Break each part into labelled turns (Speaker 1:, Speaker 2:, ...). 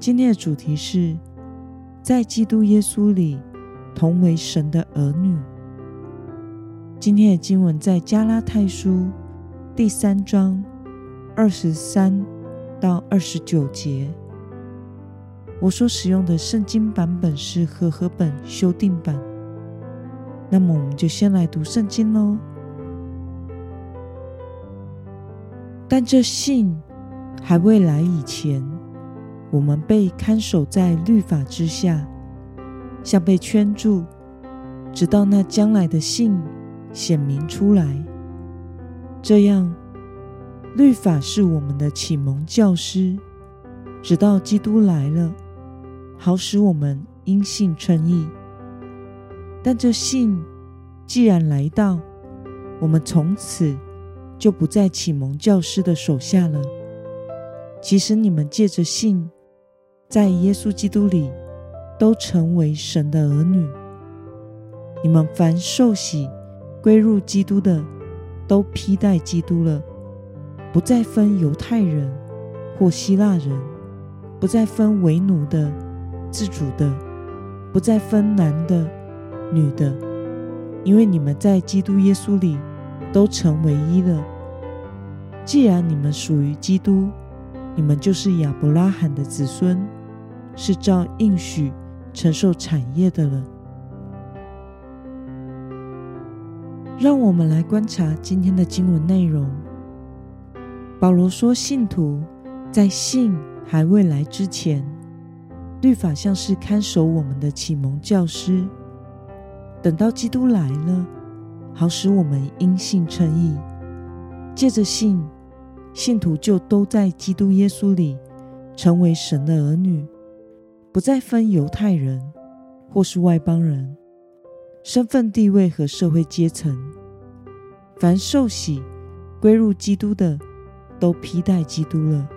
Speaker 1: 今天的主题是，在基督耶稣里同为神的儿女。今天的经文在加拉太书第三章二十三到二十九节。我所使用的圣经版本是和合本修订版。那么，我们就先来读圣经喽。但这信还未来以前。我们被看守在律法之下，像被圈住，直到那将来的信显明出来。这样，律法是我们的启蒙教师，直到基督来了，好使我们因信称义。但这信既然来到，我们从此就不在启蒙教师的手下了。其实你们借着信。在耶稣基督里，都成为神的儿女。你们凡受洗归入基督的，都披戴基督了，不再分犹太人或希腊人，不再分为奴的、自主的，不再分男的、女的，因为你们在基督耶稣里都成为一了。既然你们属于基督，你们就是亚伯拉罕的子孙。是照应许承受产业的了。让我们来观察今天的经文内容。保罗说，信徒在信还未来之前，律法像是看守我们的启蒙教师；等到基督来了，好使我们因信称义。借着信，信徒就都在基督耶稣里成为神的儿女。不再分犹太人或是外邦人，身份地位和社会阶层，凡受洗归入基督的，都披戴基督了。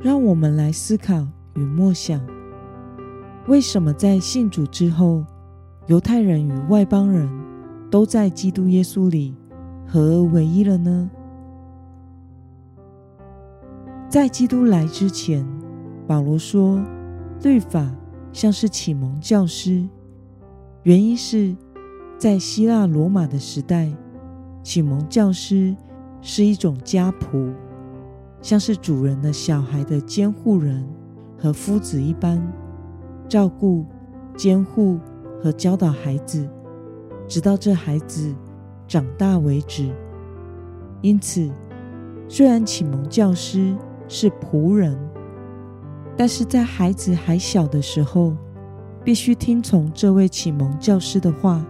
Speaker 1: 让我们来思考与默想：为什么在信主之后，犹太人与外邦人都在基督耶稣里合而为一了呢？在基督来之前，保罗说，律法像是启蒙教师。原因是，在希腊罗马的时代，启蒙教师是一种家仆，像是主人的小孩的监护人和夫子一般，照顾、监护和教导孩子，直到这孩子长大为止。因此，虽然启蒙教师，是仆人，但是在孩子还小的时候，必须听从这位启蒙教师的话，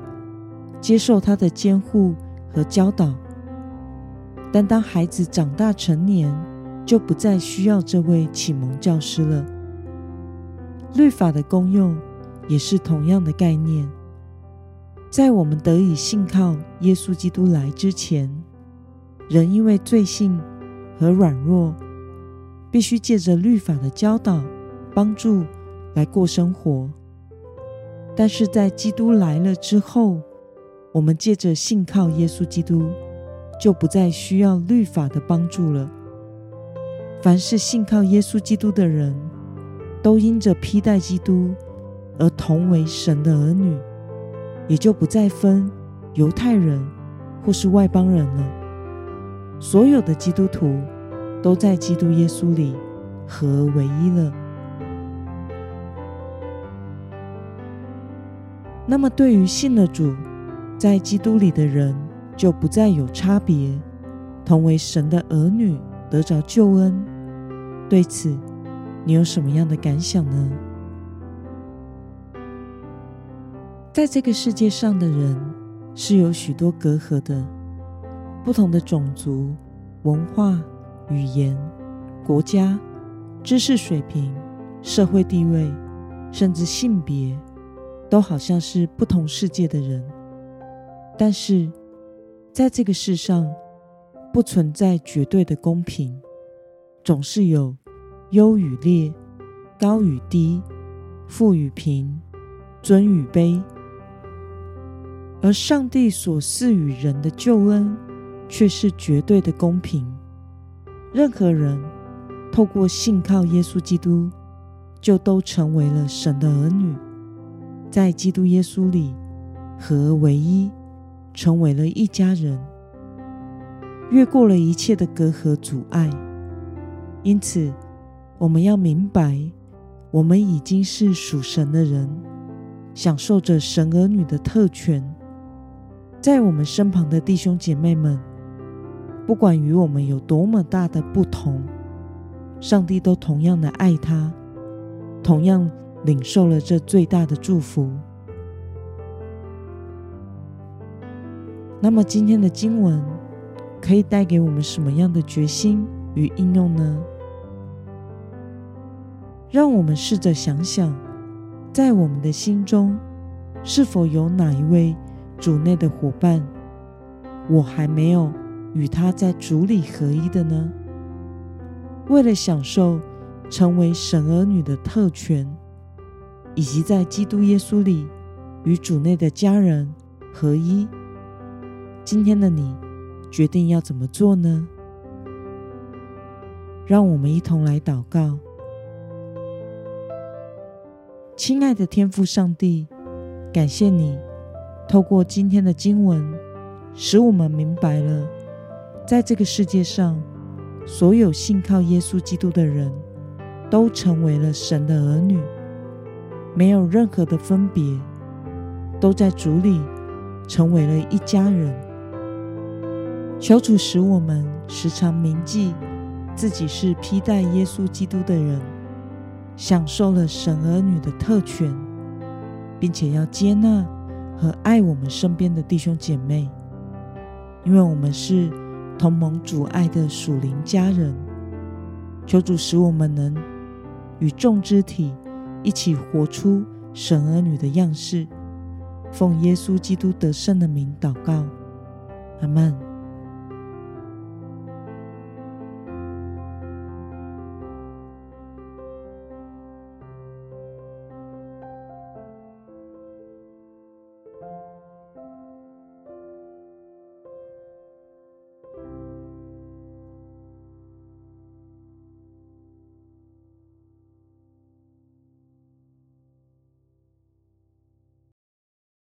Speaker 1: 接受他的监护和教导。但当孩子长大成年，就不再需要这位启蒙教师了。律法的功用也是同样的概念。在我们得以信靠耶稣基督来之前，人因为罪性和软弱。必须借着律法的教导、帮助来过生活，但是在基督来了之后，我们借着信靠耶稣基督，就不再需要律法的帮助了。凡是信靠耶稣基督的人，都因着披戴基督而同为神的儿女，也就不再分犹太人或是外邦人了。所有的基督徒。都在基督耶稣里合而为一了。那么，对于信了主，在基督里的人，就不再有差别，同为神的儿女，得着救恩。对此，你有什么样的感想呢？在这个世界上的人是有许多隔阂的，不同的种族。文化、语言、国家、知识水平、社会地位，甚至性别，都好像是不同世界的人。但是，在这个世上，不存在绝对的公平，总是有优与劣、高与低、富与贫、尊与卑。而上帝所赐予人的救恩，却是绝对的公平。任何人透过信靠耶稣基督，就都成为了神的儿女，在基督耶稣里合而为一，成为了一家人。越过了一切的隔阂阻碍，因此我们要明白，我们已经是属神的人，享受着神儿女的特权。在我们身旁的弟兄姐妹们，不管与我们有多么大的不同，上帝都同样的爱他，同样领受了这最大的祝福。那么今天的经文。可以带给我们什么样的决心与应用呢？让我们试着想想，在我们的心中，是否有哪一位主内的伙伴，我还没有与他在主里合一的呢？为了享受成为神儿女的特权，以及在基督耶稣里与主内的家人合一，今天的你。决定要怎么做呢？让我们一同来祷告。亲爱的天父上帝，感谢你透过今天的经文，使我们明白了，在这个世界上，所有信靠耶稣基督的人都成为了神的儿女，没有任何的分别，都在主里成为了一家人。求主使我们时常铭记自己是披戴耶稣基督的人，享受了神儿女的特权，并且要接纳和爱我们身边的弟兄姐妹，因为我们是同盟阻碍的属灵家人。求主使我们能与众肢体一起活出神儿女的样式，奉耶稣基督得胜的名祷告，阿门。